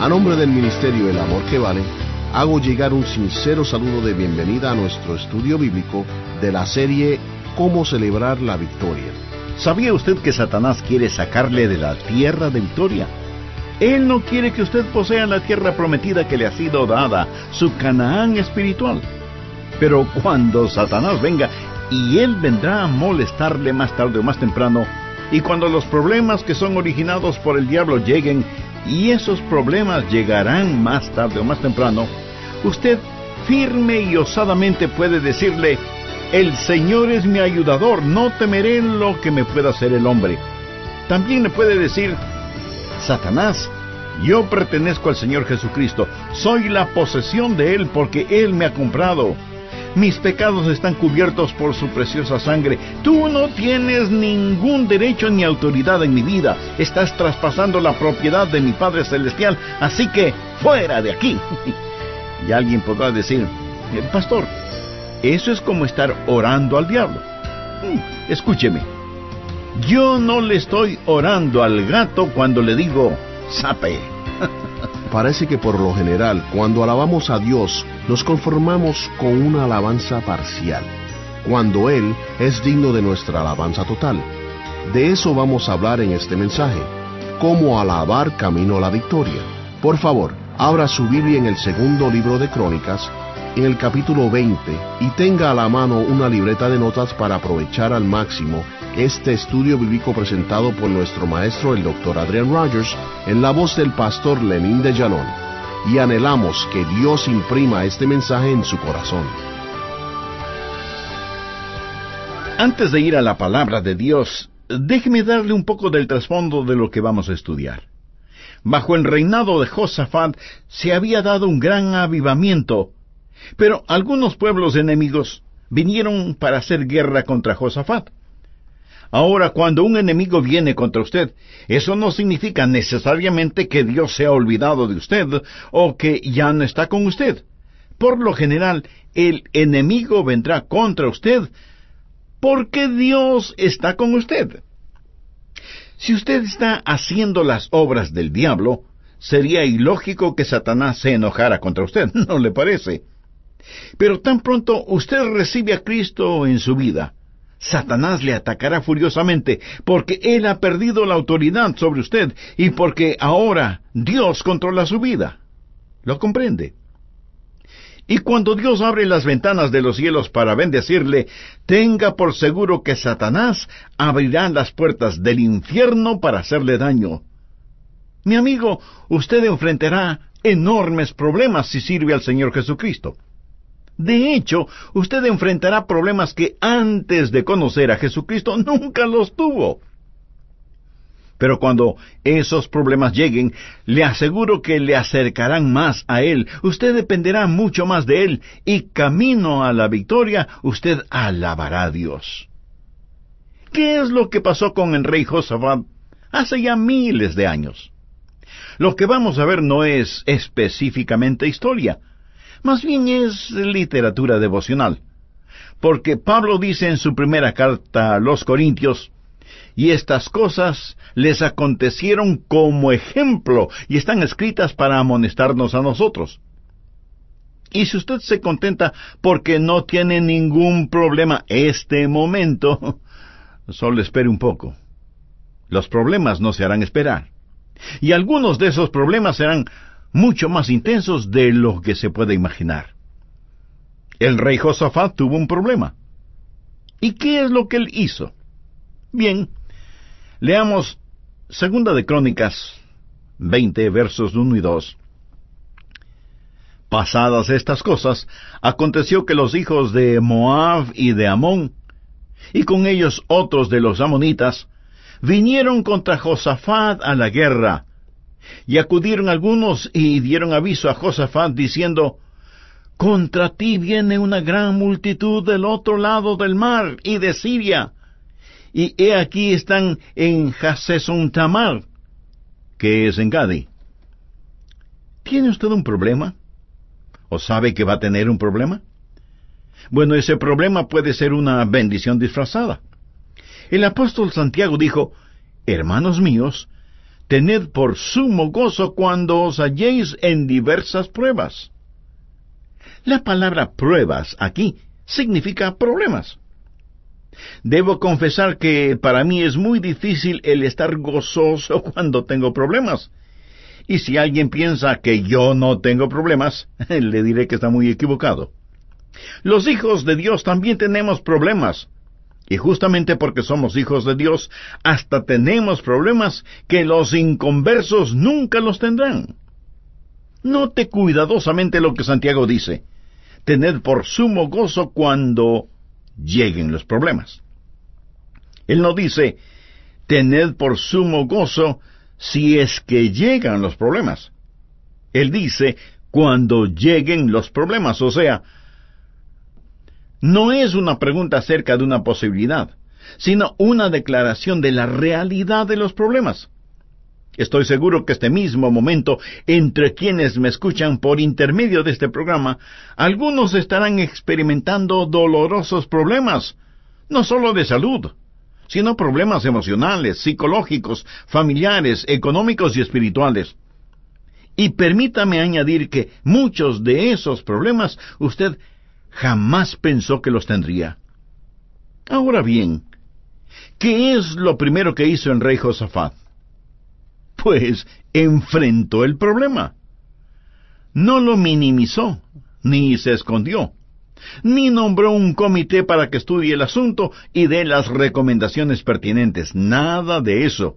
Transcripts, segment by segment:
A nombre del Ministerio El Amor que Vale, hago llegar un sincero saludo de bienvenida a nuestro estudio bíblico de la serie Cómo celebrar la victoria. ¿Sabía usted que Satanás quiere sacarle de la tierra de victoria? Él no quiere que usted posea la tierra prometida que le ha sido dada, su Canaán espiritual. Pero cuando Satanás venga, y él vendrá a molestarle más tarde o más temprano, y cuando los problemas que son originados por el diablo lleguen, y esos problemas llegarán más tarde o más temprano, usted firme y osadamente puede decirle, el Señor es mi ayudador, no temeré lo que me pueda hacer el hombre. También le puede decir, Satanás, yo pertenezco al Señor Jesucristo, soy la posesión de Él porque Él me ha comprado. Mis pecados están cubiertos por su preciosa sangre. Tú no tienes ningún derecho ni autoridad en mi vida. Estás traspasando la propiedad de mi Padre Celestial, así que fuera de aquí. y alguien podrá decir, Pastor, eso es como estar orando al diablo. Mm, escúcheme, yo no le estoy orando al gato cuando le digo, sape. Parece que por lo general, cuando alabamos a Dios, nos conformamos con una alabanza parcial, cuando Él es digno de nuestra alabanza total. De eso vamos a hablar en este mensaje, cómo alabar camino a la victoria. Por favor, abra su Biblia en el segundo libro de Crónicas, en el capítulo 20 y tenga a la mano una libreta de notas para aprovechar al máximo este estudio bíblico presentado por nuestro maestro el Dr. Adrian Rogers en la voz del pastor Lenín de Llanón. Y anhelamos que Dios imprima este mensaje en su corazón. Antes de ir a la palabra de Dios, déjeme darle un poco del trasfondo de lo que vamos a estudiar. Bajo el reinado de Josafat se había dado un gran avivamiento pero algunos pueblos enemigos vinieron para hacer guerra contra Josafat. Ahora, cuando un enemigo viene contra usted, eso no significa necesariamente que Dios se ha olvidado de usted o que ya no está con usted. Por lo general, el enemigo vendrá contra usted porque Dios está con usted. Si usted está haciendo las obras del diablo, sería ilógico que Satanás se enojara contra usted, ¿no le parece? Pero tan pronto usted recibe a Cristo en su vida, Satanás le atacará furiosamente porque él ha perdido la autoridad sobre usted y porque ahora Dios controla su vida. ¿Lo comprende? Y cuando Dios abre las ventanas de los cielos para bendecirle, tenga por seguro que Satanás abrirá las puertas del infierno para hacerle daño. Mi amigo, usted enfrentará enormes problemas si sirve al Señor Jesucristo. De hecho, usted enfrentará problemas que antes de conocer a Jesucristo nunca los tuvo. Pero cuando esos problemas lleguen, le aseguro que le acercarán más a Él, usted dependerá mucho más de Él, y camino a la victoria, usted alabará a Dios. ¿Qué es lo que pasó con el rey Josafat hace ya miles de años? Lo que vamos a ver no es específicamente historia, más bien es literatura devocional. Porque Pablo dice en su primera carta a los Corintios, y estas cosas les acontecieron como ejemplo y están escritas para amonestarnos a nosotros. Y si usted se contenta porque no tiene ningún problema este momento, solo espere un poco. Los problemas no se harán esperar. Y algunos de esos problemas serán mucho más intensos de lo que se puede imaginar. El rey Josafat tuvo un problema. ¿Y qué es lo que él hizo? Bien, leamos Segunda de Crónicas 20 versos 1 y 2. Pasadas estas cosas, aconteció que los hijos de Moab y de Amón, y con ellos otros de los amonitas, vinieron contra Josafat a la guerra, y acudieron algunos y dieron aviso a Josafat diciendo, Contra ti viene una gran multitud del otro lado del mar y de Siria, y he aquí están en Tamar, que es en Gadi. ¿Tiene usted un problema? ¿O sabe que va a tener un problema? Bueno, ese problema puede ser una bendición disfrazada. El apóstol Santiago dijo, Hermanos míos, tened por sumo gozo cuando os halléis en diversas pruebas. La palabra pruebas aquí significa problemas. Debo confesar que para mí es muy difícil el estar gozoso cuando tengo problemas. Y si alguien piensa que yo no tengo problemas, le diré que está muy equivocado. Los hijos de Dios también tenemos problemas. Y justamente porque somos hijos de Dios, hasta tenemos problemas que los inconversos nunca los tendrán. Note cuidadosamente lo que Santiago dice. Tened por sumo gozo cuando lleguen los problemas. Él no dice, tened por sumo gozo si es que llegan los problemas. Él dice, cuando lleguen los problemas, o sea, no es una pregunta acerca de una posibilidad, sino una declaración de la realidad de los problemas. Estoy seguro que este mismo momento, entre quienes me escuchan por intermedio de este programa, algunos estarán experimentando dolorosos problemas, no solo de salud, sino problemas emocionales, psicológicos, familiares, económicos y espirituales. Y permítame añadir que muchos de esos problemas usted jamás pensó que los tendría. Ahora bien, ¿qué es lo primero que hizo el rey Josafat? Pues enfrentó el problema. No lo minimizó, ni se escondió, ni nombró un comité para que estudie el asunto y dé las recomendaciones pertinentes. Nada de eso.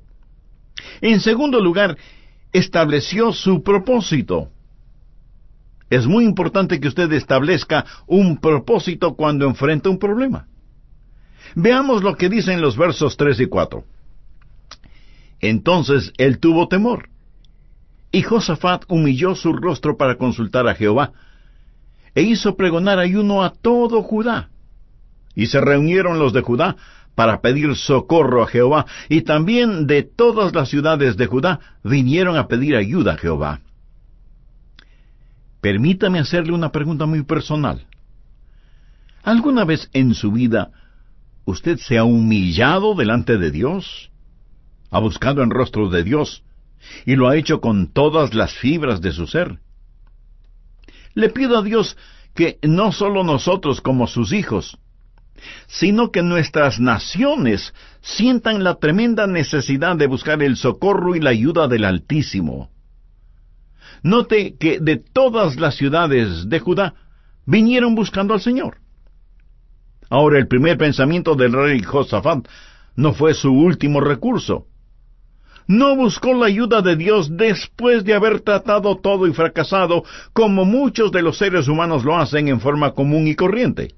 En segundo lugar, estableció su propósito. Es muy importante que usted establezca un propósito cuando enfrenta un problema. Veamos lo que dicen los versos 3 y 4. Entonces él tuvo temor, y Josafat humilló su rostro para consultar a Jehová, e hizo pregonar ayuno a todo Judá. Y se reunieron los de Judá para pedir socorro a Jehová, y también de todas las ciudades de Judá vinieron a pedir ayuda a Jehová. Permítame hacerle una pregunta muy personal. ¿Alguna vez en su vida usted se ha humillado delante de Dios? ¿Ha buscado en rostro de Dios y lo ha hecho con todas las fibras de su ser? Le pido a Dios que no solo nosotros como sus hijos, sino que nuestras naciones sientan la tremenda necesidad de buscar el socorro y la ayuda del Altísimo. Note que de todas las ciudades de Judá vinieron buscando al Señor. Ahora el primer pensamiento del rey Josafat no fue su último recurso. No buscó la ayuda de Dios después de haber tratado todo y fracasado, como muchos de los seres humanos lo hacen en forma común y corriente.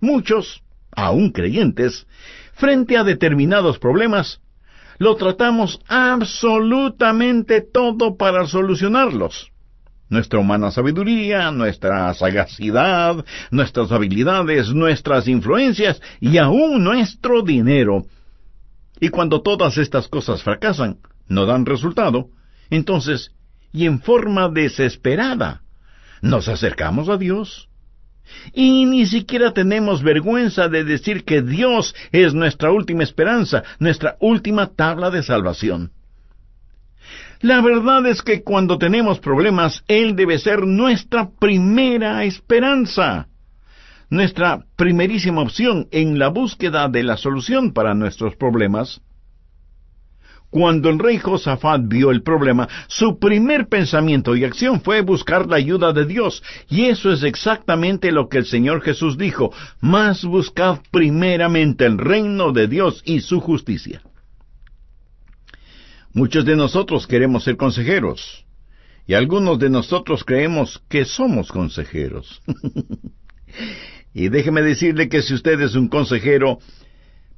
Muchos, aún creyentes, frente a determinados problemas, lo tratamos absolutamente todo para solucionarlos. Nuestra humana sabiduría, nuestra sagacidad, nuestras habilidades, nuestras influencias y aún nuestro dinero. Y cuando todas estas cosas fracasan, no dan resultado, entonces, y en forma desesperada, nos acercamos a Dios y ni siquiera tenemos vergüenza de decir que Dios es nuestra última esperanza, nuestra última tabla de salvación. La verdad es que cuando tenemos problemas, Él debe ser nuestra primera esperanza, nuestra primerísima opción en la búsqueda de la solución para nuestros problemas. Cuando el rey Josafat vio el problema, su primer pensamiento y acción fue buscar la ayuda de Dios. Y eso es exactamente lo que el Señor Jesús dijo, más buscad primeramente el reino de Dios y su justicia. Muchos de nosotros queremos ser consejeros, y algunos de nosotros creemos que somos consejeros. y déjeme decirle que si usted es un consejero,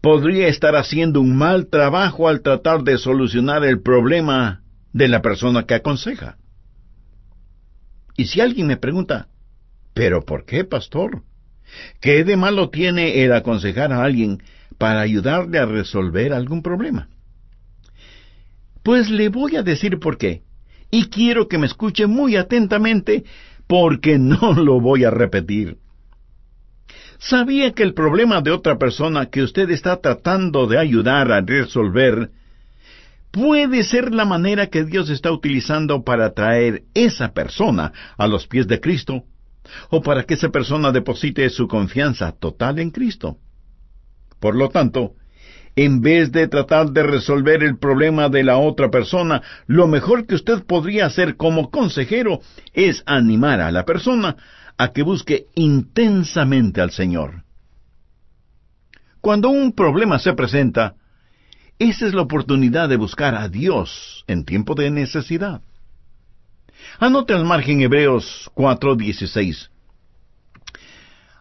podría estar haciendo un mal trabajo al tratar de solucionar el problema de la persona que aconseja. Y si alguien me pregunta, ¿pero por qué, pastor? ¿Qué de malo tiene el aconsejar a alguien para ayudarle a resolver algún problema? Pues le voy a decir por qué, y quiero que me escuche muy atentamente porque no lo voy a repetir. ¿Sabía que el problema de otra persona que usted está tratando de ayudar a resolver puede ser la manera que Dios está utilizando para traer esa persona a los pies de Cristo, o para que esa persona deposite su confianza total en Cristo. Por lo tanto, en vez de tratar de resolver el problema de la otra persona, lo mejor que usted podría hacer como consejero es animar a la persona a que busque intensamente al Señor. Cuando un problema se presenta, esa es la oportunidad de buscar a Dios en tiempo de necesidad. Anote al margen Hebreos 4:16.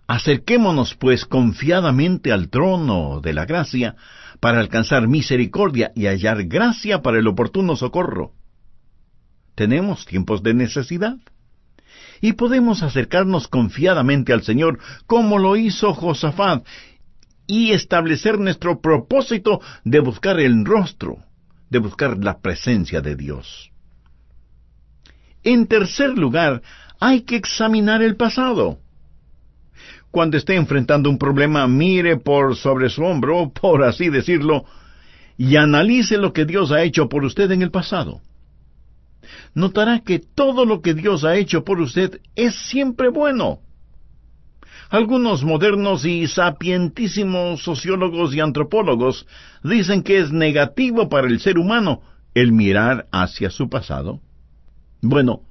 Acerquémonos pues confiadamente al trono de la gracia para alcanzar misericordia y hallar gracia para el oportuno socorro. Tenemos tiempos de necesidad y podemos acercarnos confiadamente al Señor como lo hizo Josafat y establecer nuestro propósito de buscar el rostro, de buscar la presencia de Dios. En tercer lugar, hay que examinar el pasado. Cuando esté enfrentando un problema, mire por sobre su hombro, por así decirlo, y analice lo que Dios ha hecho por usted en el pasado. Notará que todo lo que Dios ha hecho por usted es siempre bueno. Algunos modernos y sapientísimos sociólogos y antropólogos dicen que es negativo para el ser humano el mirar hacia su pasado. Bueno,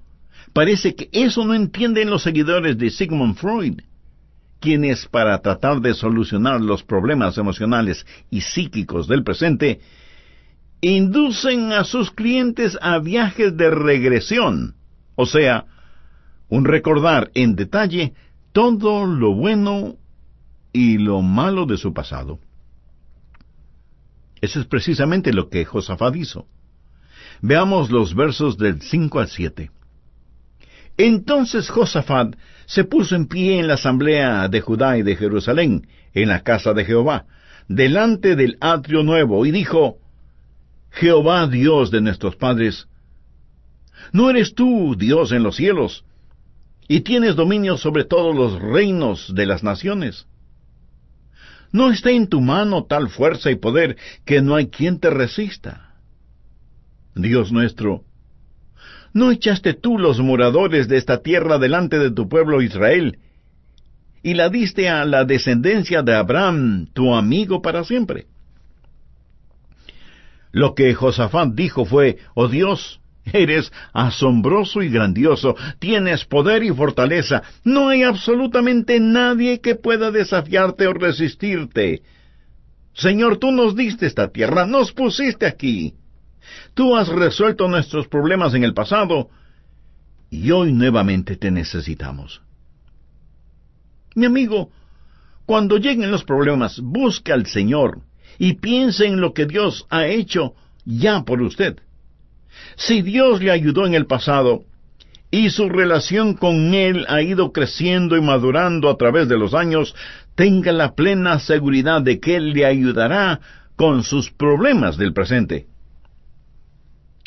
parece que eso no entienden los seguidores de Sigmund Freud, quienes para tratar de solucionar los problemas emocionales y psíquicos del presente, inducen a sus clientes a viajes de regresión, o sea, un recordar en detalle todo lo bueno y lo malo de su pasado. Eso es precisamente lo que Josafat hizo. Veamos los versos del 5 al 7. Entonces Josafat se puso en pie en la asamblea de Judá y de Jerusalén, en la casa de Jehová, delante del atrio nuevo, y dijo, Jehová Dios de nuestros padres, ¿no eres tú Dios en los cielos, y tienes dominio sobre todos los reinos de las naciones. No está en tu mano tal fuerza y poder que no hay quien te resista. Dios nuestro, ¿no echaste tú los moradores de esta tierra delante de tu pueblo Israel, y la diste a la descendencia de Abraham, tu amigo para siempre? Lo que Josafat dijo fue, Oh Dios, Eres asombroso y grandioso, tienes poder y fortaleza, no hay absolutamente nadie que pueda desafiarte o resistirte. Señor, tú nos diste esta tierra, nos pusiste aquí. Tú has resuelto nuestros problemas en el pasado, y hoy nuevamente te necesitamos. Mi amigo, cuando lleguen los problemas, busque al Señor y piense en lo que Dios ha hecho ya por usted. Si Dios le ayudó en el pasado, y su relación con Él ha ido creciendo y madurando a través de los años, tenga la plena seguridad de que Él le ayudará con sus problemas del presente.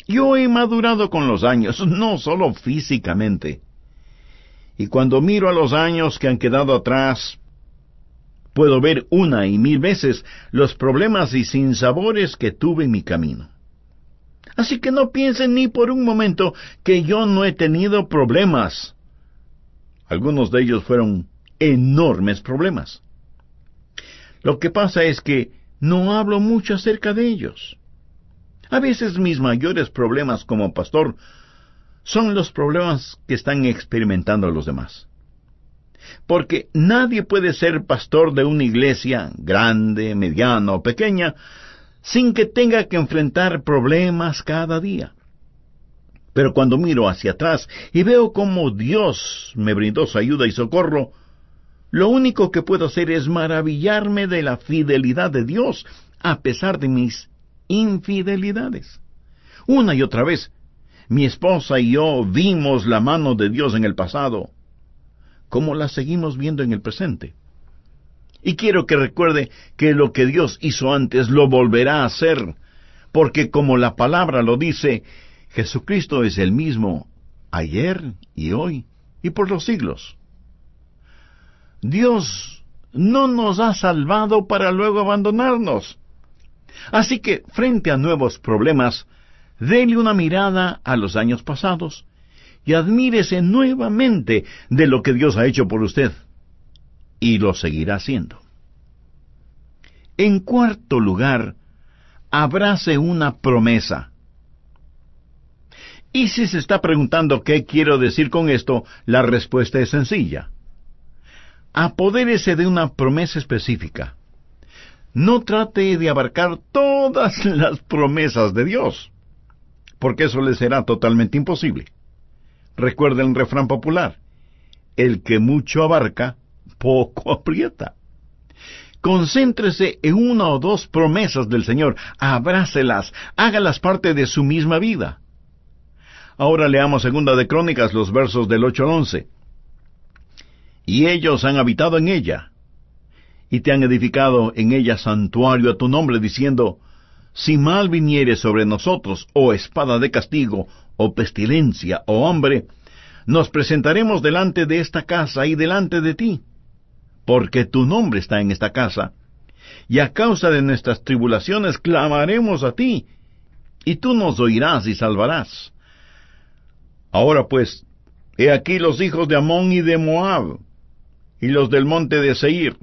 Yo he madurado con los años, no solo físicamente. Y cuando miro a los años que han quedado atrás, puedo ver una y mil veces los problemas y sinsabores que tuve en mi camino. Así que no piensen ni por un momento que yo no he tenido problemas. Algunos de ellos fueron enormes problemas. Lo que pasa es que no hablo mucho acerca de ellos. A veces mis mayores problemas como pastor son los problemas que están experimentando los demás. Porque nadie puede ser pastor de una iglesia, grande, mediana o pequeña, sin que tenga que enfrentar problemas cada día. Pero cuando miro hacia atrás y veo cómo Dios me brindó su ayuda y socorro, lo único que puedo hacer es maravillarme de la fidelidad de Dios a pesar de mis infidelidades. Una y otra vez, mi esposa y yo vimos la mano de Dios en el pasado, como la seguimos viendo en el presente. Y quiero que recuerde que lo que Dios hizo antes lo volverá a hacer, porque como la palabra lo dice, Jesucristo es el mismo ayer y hoy y por los siglos. Dios no nos ha salvado para luego abandonarnos. Así que, frente a nuevos problemas, déle una mirada a los años pasados y admírese nuevamente de lo que Dios ha hecho por usted. Y lo seguirá haciendo. En cuarto lugar, abrace una promesa. Y si se está preguntando qué quiero decir con esto, la respuesta es sencilla. Apodérese de una promesa específica. No trate de abarcar todas las promesas de Dios, porque eso le será totalmente imposible. Recuerda el refrán popular, el que mucho abarca, poco aprieta. Concéntrese en una o dos promesas del Señor, abrácelas, hágalas parte de su misma vida. Ahora leamos segunda de Crónicas los versos del 8 al 11. Y ellos han habitado en ella, y te han edificado en ella santuario a tu nombre, diciendo, Si mal viniere sobre nosotros, o espada de castigo, o pestilencia, o hambre, nos presentaremos delante de esta casa y delante de ti, porque tu nombre está en esta casa, y a causa de nuestras tribulaciones clamaremos a ti, y tú nos oirás y salvarás. Ahora pues, he aquí los hijos de Amón y de Moab, y los del monte de Seir,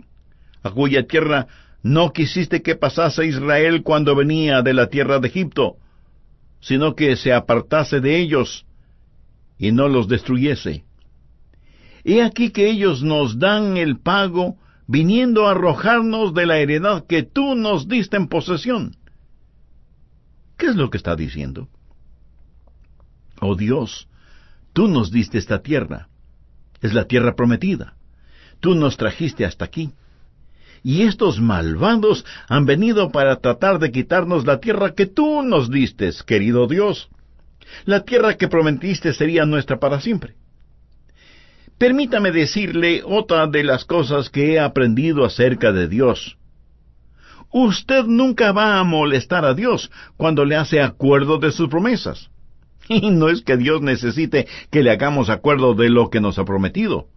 a cuya tierra no quisiste que pasase Israel cuando venía de la tierra de Egipto, sino que se apartase de ellos y no los destruyese. He aquí que ellos nos dan el pago viniendo a arrojarnos de la heredad que tú nos diste en posesión. ¿Qué es lo que está diciendo? Oh Dios, tú nos diste esta tierra. Es la tierra prometida. Tú nos trajiste hasta aquí y estos malvados han venido para tratar de quitarnos la tierra que tú nos diste, querido Dios. La tierra que prometiste sería nuestra para siempre. Permítame decirle otra de las cosas que he aprendido acerca de Dios. Usted nunca va a molestar a Dios cuando le hace acuerdo de sus promesas. Y no es que Dios necesite que le hagamos acuerdo de lo que nos ha prometido.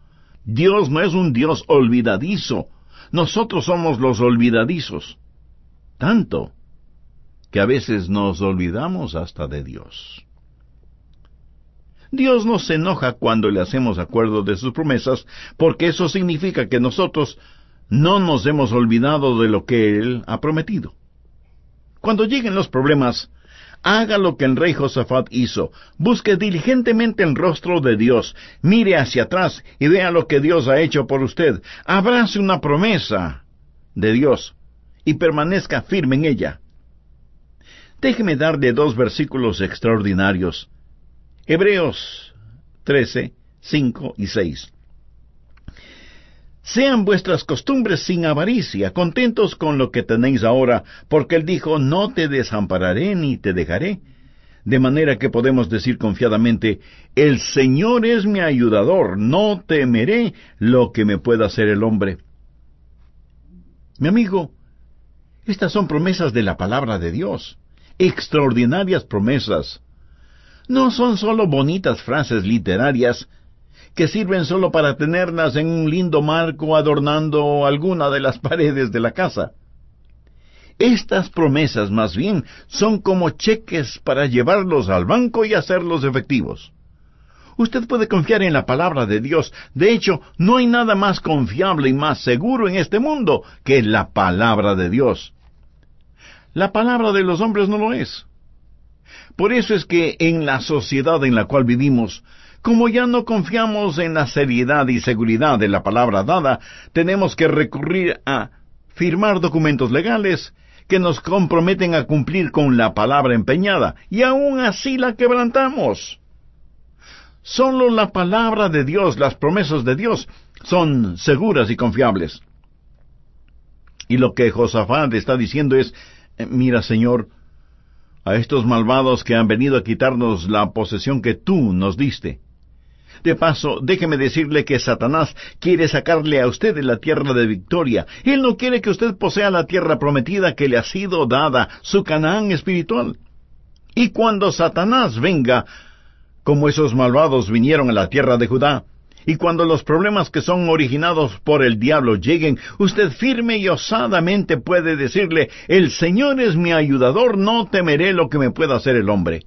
Dios no es un Dios olvidadizo, nosotros somos los olvidadizos, tanto que a veces nos olvidamos hasta de Dios. Dios no se enoja cuando le hacemos acuerdo de sus promesas, porque eso significa que nosotros no nos hemos olvidado de lo que Él ha prometido. Cuando lleguen los problemas, haga lo que el rey Josafat hizo. Busque diligentemente el rostro de Dios. Mire hacia atrás y vea lo que Dios ha hecho por usted. Abrace una promesa de Dios y permanezca firme en ella. Déjeme darle dos versículos extraordinarios. Hebreos 13, 5 y 6. Sean vuestras costumbres sin avaricia, contentos con lo que tenéis ahora, porque él dijo, no te desampararé ni te dejaré. De manera que podemos decir confiadamente, el Señor es mi ayudador, no temeré lo que me pueda hacer el hombre. Mi amigo, estas son promesas de la palabra de Dios, extraordinarias promesas. No son sólo bonitas frases literarias, que sirven solo para tenerlas en un lindo marco adornando alguna de las paredes de la casa. Estas promesas más bien son como cheques para llevarlos al banco y hacerlos efectivos. Usted puede confiar en la palabra de Dios. De hecho, no hay nada más confiable y más seguro en este mundo que la palabra de Dios. La palabra de los hombres no lo es. Por eso es que en la sociedad en la cual vivimos, como ya no confiamos en la seriedad y seguridad de la palabra dada, tenemos que recurrir a firmar documentos legales que nos comprometen a cumplir con la palabra empeñada, y aún así la quebrantamos. Solo la palabra de Dios, las promesas de Dios, son seguras y confiables. Y lo que Josafat está diciendo es, eh, mira Señor, a estos malvados que han venido a quitarnos la posesión que tú nos diste, de paso, déjeme decirle que Satanás quiere sacarle a usted de la tierra de victoria. Él no quiere que usted posea la tierra prometida que le ha sido dada, su Canaán espiritual. Y cuando Satanás venga, como esos malvados vinieron a la tierra de Judá, Y cuando los problemas que son originados por el diablo lleguen, usted firme y osadamente puede decirle, el Señor es mi ayudador, no temeré lo que me pueda hacer el hombre.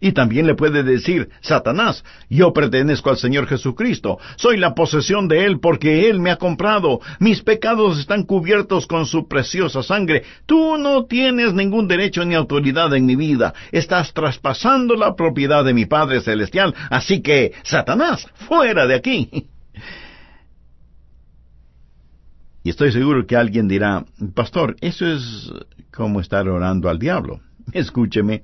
Y también le puede decir, Satanás, yo pertenezco al Señor Jesucristo, soy la posesión de Él porque Él me ha comprado, mis pecados están cubiertos con su preciosa sangre, tú no tienes ningún derecho ni autoridad en mi vida, estás traspasando la propiedad de mi Padre Celestial, así que, Satanás, fuera de aquí. Y estoy seguro que alguien dirá, Pastor, eso es como estar orando al diablo. Escúcheme,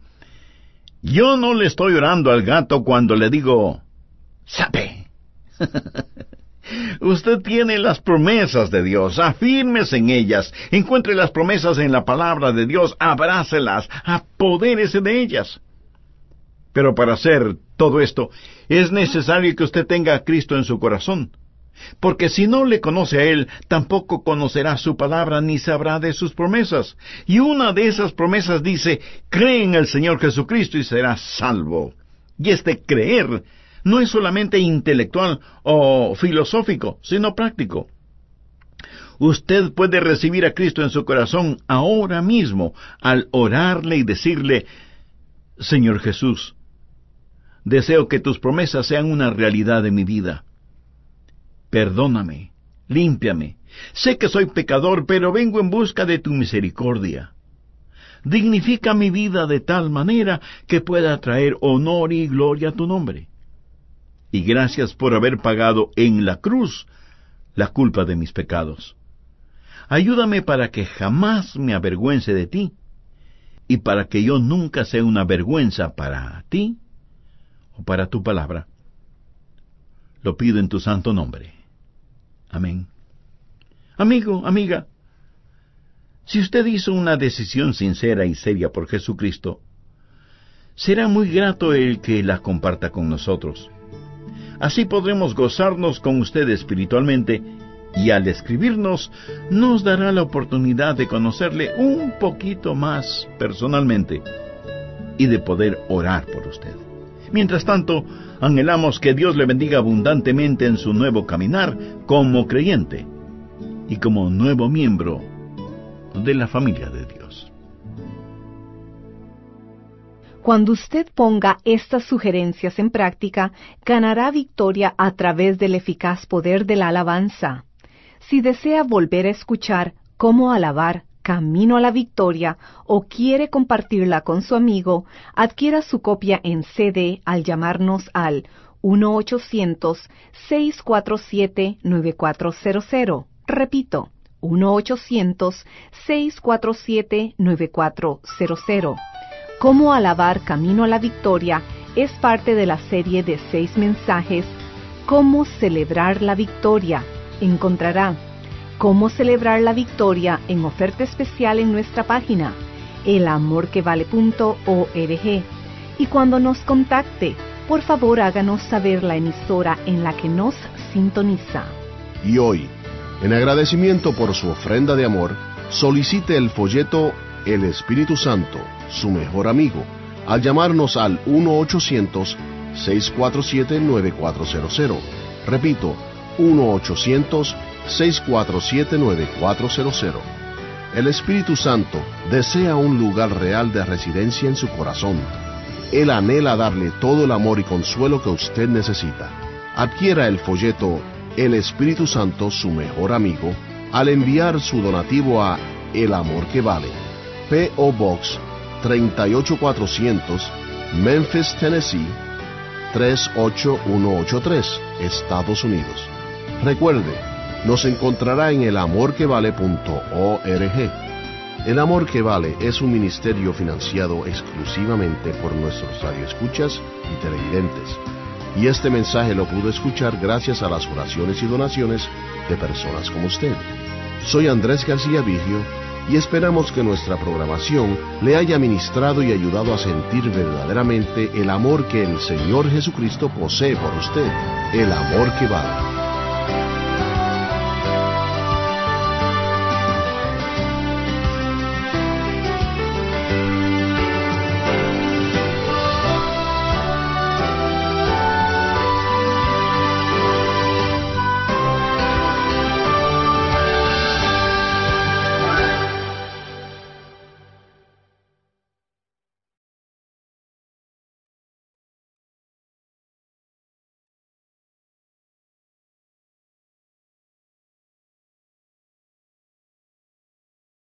yo no le estoy orando al gato cuando le digo, sape. Usted tiene las promesas de Dios, afírmese en ellas, encuentre las promesas en la palabra de Dios, abrácelas, apodérese de ellas. Pero para hacer todo esto, es necesario que usted tenga a Cristo en su corazón porque si no le conoce a Él, tampoco conocerá su palabra ni sabrá de sus promesas. Y una de esas promesas dice, cree en el Señor Jesucristo y serás salvo. Y este creer no es solamente intelectual o filosófico, sino práctico. Usted puede recibir a Cristo en su corazón ahora mismo al orarle y decirle, Señor Jesús, deseo que tus promesas sean una realidad en mi vida. Perdóname, límpiame. Sé que soy pecador, pero vengo en busca de tu misericordia. Dignifica mi vida de tal manera que pueda traer honor y gloria a tu nombre. Y gracias por haber pagado en la cruz la culpa de mis pecados. Ayúdame para que jamás me avergüence de ti y para que yo nunca sea una vergüenza para ti o para tu palabra. Lo pido en tu santo nombre. Amén. Amigo, amiga, si usted hizo una decisión sincera y seria por Jesucristo, será muy grato el que la comparta con nosotros. Así podremos gozarnos con usted espiritualmente y al escribirnos nos dará la oportunidad de conocerle un poquito más personalmente y de poder orar por usted. Mientras tanto, anhelamos que Dios le bendiga abundantemente en su nuevo caminar como creyente y como nuevo miembro de la familia de Dios. Cuando usted ponga estas sugerencias en práctica, ganará victoria a través del eficaz poder de la alabanza. Si desea volver a escuchar cómo alabar, Camino a la Victoria o quiere compartirla con su amigo, adquiera su copia en CD al llamarnos al 1-800-647-9400. Repito, 1-800-647-9400. Cómo alabar Camino a la Victoria es parte de la serie de seis mensajes Cómo celebrar la victoria. Encontrará cómo celebrar la victoria en oferta especial en nuestra página elamorquevale.org y cuando nos contacte, por favor háganos saber la emisora en la que nos sintoniza. Y hoy, en agradecimiento por su ofrenda de amor, solicite el folleto El Espíritu Santo, su mejor amigo, al llamarnos al 1-800-647-9400. Repito, 1-800 647-9400. El Espíritu Santo desea un lugar real de residencia en su corazón. Él anhela darle todo el amor y consuelo que usted necesita. Adquiera el folleto El Espíritu Santo, su mejor amigo, al enviar su donativo a El Amor que Vale. P.O. Box 38400, Memphis, Tennessee 38183, Estados Unidos. Recuerde, nos encontrará en elamorquevale.org. El Amor que Vale es un ministerio financiado exclusivamente por nuestros radioescuchas y televidentes. Y este mensaje lo pudo escuchar gracias a las oraciones y donaciones de personas como usted. Soy Andrés García Vigio y esperamos que nuestra programación le haya ministrado y ayudado a sentir verdaderamente el amor que el Señor Jesucristo posee por usted, el amor que vale.